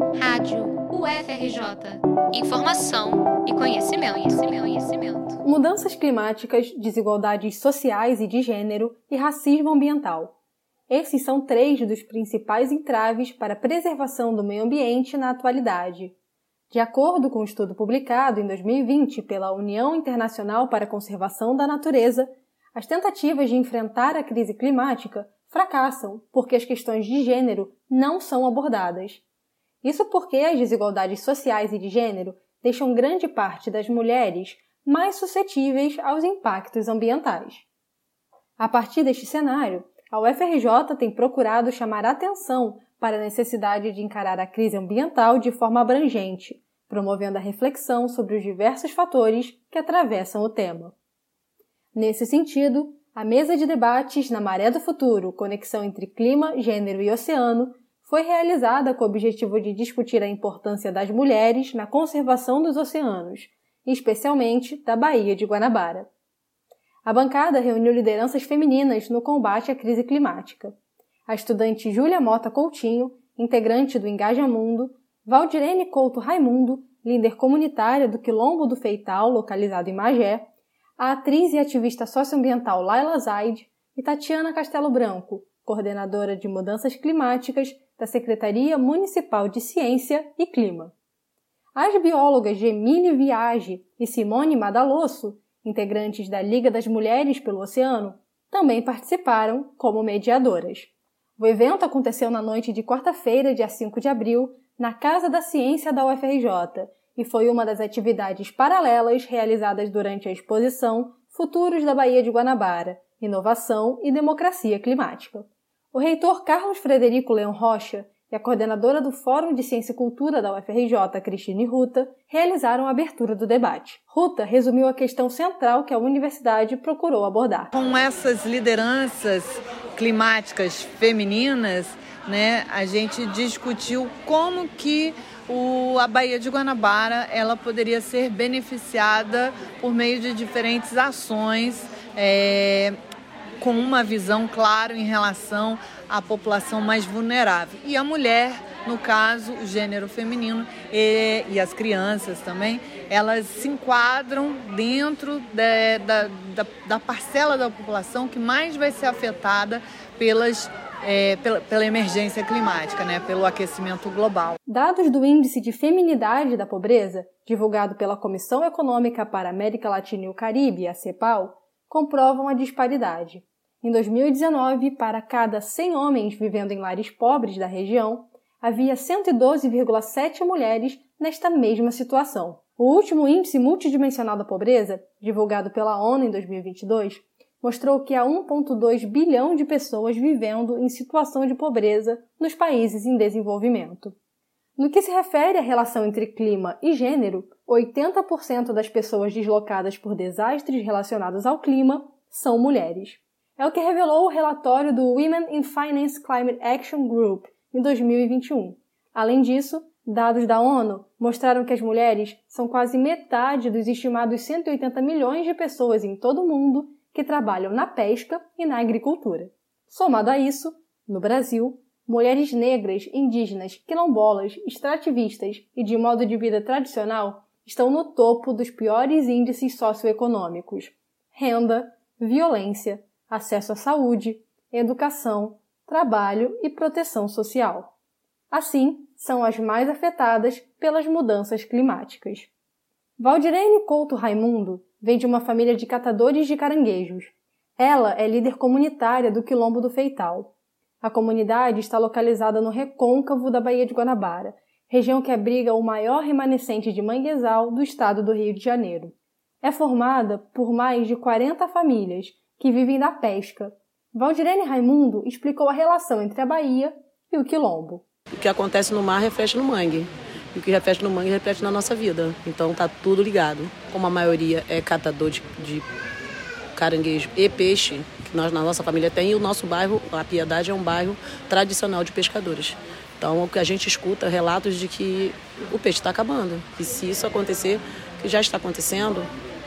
Rádio UFRJ. Informação e conhecimento, conhecimento, conhecimento. Mudanças climáticas, desigualdades sociais e de gênero e racismo ambiental. Esses são três dos principais entraves para a preservação do meio ambiente na atualidade. De acordo com um estudo publicado em 2020 pela União Internacional para a Conservação da Natureza, as tentativas de enfrentar a crise climática fracassam porque as questões de gênero não são abordadas. Isso porque as desigualdades sociais e de gênero deixam grande parte das mulheres mais suscetíveis aos impactos ambientais. A partir deste cenário, a UFRJ tem procurado chamar atenção para a necessidade de encarar a crise ambiental de forma abrangente, promovendo a reflexão sobre os diversos fatores que atravessam o tema. Nesse sentido, a mesa de debates na Maré do Futuro, conexão entre clima, gênero e oceano, foi realizada com o objetivo de discutir a importância das mulheres na conservação dos oceanos, especialmente da Baía de Guanabara. A bancada reuniu lideranças femininas no combate à crise climática. A estudante Júlia Mota Coutinho, integrante do Engaja Mundo, Valdirene Couto Raimundo, líder comunitária do Quilombo do Feital, localizado em Magé, a atriz e ativista socioambiental Laila Zaid e Tatiana Castelo Branco, coordenadora de mudanças climáticas da Secretaria Municipal de Ciência e Clima. As biólogas Gemine Viage e Simone Madalosso, integrantes da Liga das Mulheres pelo Oceano, também participaram como mediadoras. O evento aconteceu na noite de quarta-feira, dia 5 de abril, na Casa da Ciência da UFRJ e foi uma das atividades paralelas realizadas durante a exposição Futuros da Baía de Guanabara, Inovação e Democracia Climática. O reitor Carlos Frederico Leão Rocha e a coordenadora do Fórum de Ciência e Cultura da UFRJ, Cristine Ruta, realizaram a abertura do debate. Ruta resumiu a questão central que a universidade procurou abordar. Com essas lideranças climáticas femininas, né, a gente discutiu como que o, a Baía de Guanabara ela poderia ser beneficiada por meio de diferentes ações é, com uma visão clara em relação à população mais vulnerável. E a mulher, no caso, o gênero feminino e, e as crianças também, elas se enquadram dentro de, da, da, da parcela da população que mais vai ser afetada pelas é, pela, pela, emergência climática, né, pelo aquecimento global. Dados do Índice de Feminidade da Pobreza, divulgado pela Comissão Econômica para a América Latina e o Caribe, a CEPAL, comprovam a disparidade. Em 2019, para cada 100 homens vivendo em lares pobres da região, havia 112,7 mulheres nesta mesma situação. O último índice multidimensional da pobreza, divulgado pela ONU em 2022, mostrou que há 1,2 bilhão de pessoas vivendo em situação de pobreza nos países em desenvolvimento. No que se refere à relação entre clima e gênero, 80% das pessoas deslocadas por desastres relacionados ao clima são mulheres. É o que revelou o relatório do Women in Finance Climate Action Group em 2021. Além disso, dados da ONU mostraram que as mulheres são quase metade dos estimados 180 milhões de pessoas em todo o mundo que trabalham na pesca e na agricultura. Somado a isso, no Brasil, mulheres negras, indígenas, quilombolas, extrativistas e de modo de vida tradicional estão no topo dos piores índices socioeconômicos: renda, violência, acesso à saúde, educação, trabalho e proteção social. Assim, são as mais afetadas pelas mudanças climáticas. Valdirene Couto Raimundo vem de uma família de catadores de caranguejos. Ela é líder comunitária do Quilombo do Feital. A comunidade está localizada no recôncavo da Baía de Guanabara, região que abriga o maior remanescente de manguezal do estado do Rio de Janeiro. É formada por mais de 40 famílias que vivem da pesca. Valdirene Raimundo explicou a relação entre a Bahia e o Quilombo. O que acontece no mar reflete no mangue. E o que reflete no mangue reflete na nossa vida. Então tá tudo ligado. Como a maioria é catador de, de caranguejo e peixe, que nós na nossa família tem, e o nosso bairro, a Piedade, é um bairro tradicional de pescadores. Então o que a gente escuta relatos de que o peixe está acabando. E se isso acontecer, que já está acontecendo,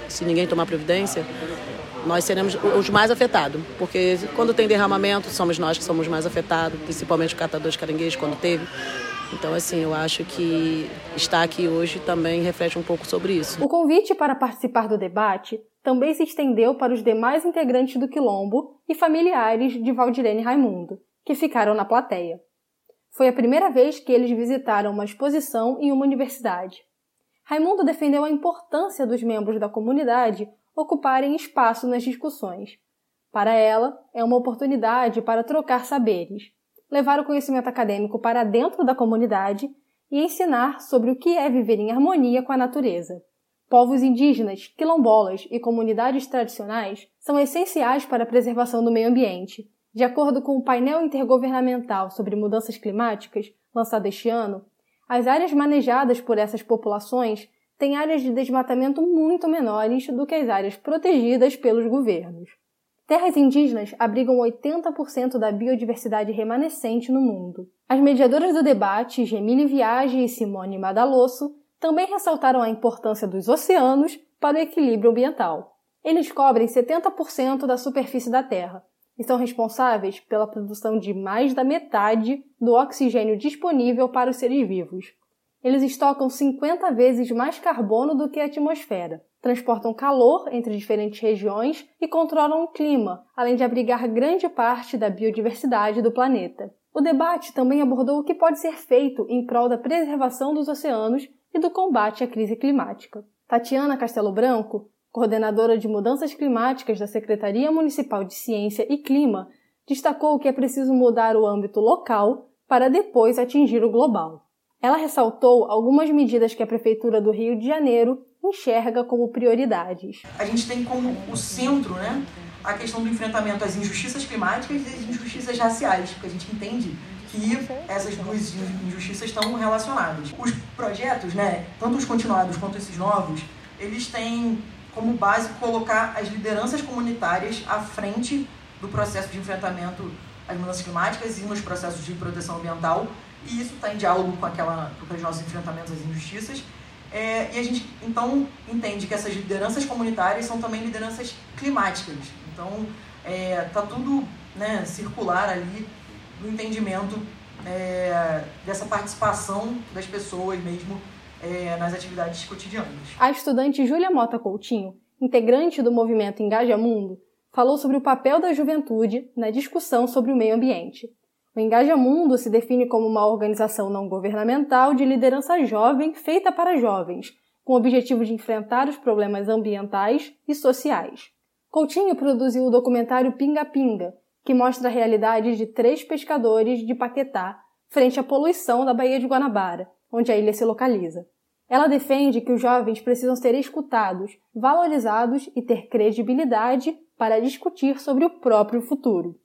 se ninguém tomar providência, nós seremos os mais afetados, porque quando tem derramamento, somos nós que somos mais afetados, principalmente o catador de caranguejo, quando teve. Então, assim, eu acho que estar aqui hoje também reflete um pouco sobre isso. O convite para participar do debate também se estendeu para os demais integrantes do Quilombo e familiares de Valdirene Raimundo, que ficaram na plateia. Foi a primeira vez que eles visitaram uma exposição em uma universidade. Raimundo defendeu a importância dos membros da comunidade ocuparem espaço nas discussões. Para ela, é uma oportunidade para trocar saberes, levar o conhecimento acadêmico para dentro da comunidade e ensinar sobre o que é viver em harmonia com a natureza. Povos indígenas, quilombolas e comunidades tradicionais são essenciais para a preservação do meio ambiente. De acordo com o painel intergovernamental sobre mudanças climáticas, lançado este ano, as áreas manejadas por essas populações têm áreas de desmatamento muito menores do que as áreas protegidas pelos governos. Terras indígenas abrigam 80% da biodiversidade remanescente no mundo. As mediadoras do debate, Gemini Viage e Simone Madalosso, também ressaltaram a importância dos oceanos para o equilíbrio ambiental. Eles cobrem 70% da superfície da Terra e são responsáveis pela produção de mais da metade do oxigênio disponível para os seres vivos. Eles estocam 50 vezes mais carbono do que a atmosfera, transportam calor entre diferentes regiões e controlam o clima, além de abrigar grande parte da biodiversidade do planeta. O debate também abordou o que pode ser feito em prol da preservação dos oceanos e do combate à crise climática. Tatiana Castelo Branco, coordenadora de mudanças climáticas da Secretaria Municipal de Ciência e Clima, destacou que é preciso mudar o âmbito local para depois atingir o global. Ela ressaltou algumas medidas que a Prefeitura do Rio de Janeiro enxerga como prioridades. A gente tem como o centro né, a questão do enfrentamento às injustiças climáticas e às injustiças raciais, porque a gente entende que essas duas injustiças estão relacionadas. Os projetos, né, tanto os continuados quanto esses novos, eles têm como base colocar as lideranças comunitárias à frente do processo de enfrentamento às mudanças climáticas e nos processos de proteção ambiental. E isso está em diálogo com, aquela, com os nossos enfrentamentos às injustiças. É, e a gente, então, entende que essas lideranças comunitárias são também lideranças climáticas. Então, está é, tá tudo né, circular ali no entendimento é, dessa participação das pessoas mesmo é, nas atividades cotidianas. A estudante Júlia Mota Coutinho, integrante do movimento Engaja Mundo, falou sobre o papel da juventude na discussão sobre o meio ambiente. O Engaja Mundo se define como uma organização não governamental de liderança jovem feita para jovens, com o objetivo de enfrentar os problemas ambientais e sociais. Coutinho produziu o documentário Pinga Pinga, que mostra a realidade de três pescadores de Paquetá frente à poluição da Baía de Guanabara, onde a ilha se localiza. Ela defende que os jovens precisam ser escutados, valorizados e ter credibilidade para discutir sobre o próprio futuro.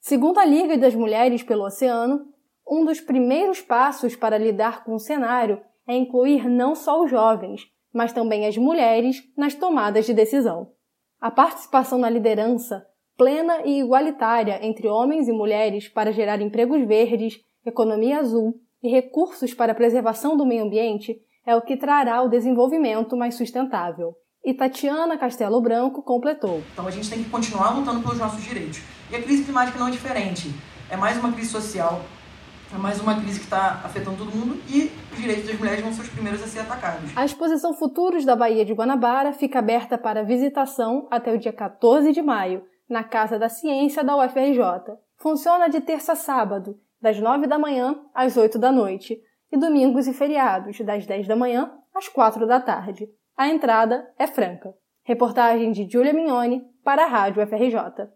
Segundo a Liga das Mulheres pelo Oceano, um dos primeiros passos para lidar com o cenário é incluir não só os jovens, mas também as mulheres nas tomadas de decisão. A participação na liderança, plena e igualitária entre homens e mulheres para gerar empregos verdes, economia azul e recursos para a preservação do meio ambiente é o que trará o desenvolvimento mais sustentável. E Tatiana Castelo Branco completou. Então a gente tem que continuar lutando pelos nossos direitos. E a crise climática não é diferente. É mais uma crise social, é mais uma crise que está afetando todo mundo e os direitos das mulheres vão ser os primeiros a ser atacados. A exposição Futuros da Baía de Guanabara fica aberta para visitação até o dia 14 de maio, na Casa da Ciência da UFRJ. Funciona de terça a sábado, das 9 da manhã às 8 da noite, e domingos e feriados, das 10 da manhã às 4 da tarde. A entrada é franca. Reportagem de Julia Mignoni para a Rádio FRJ.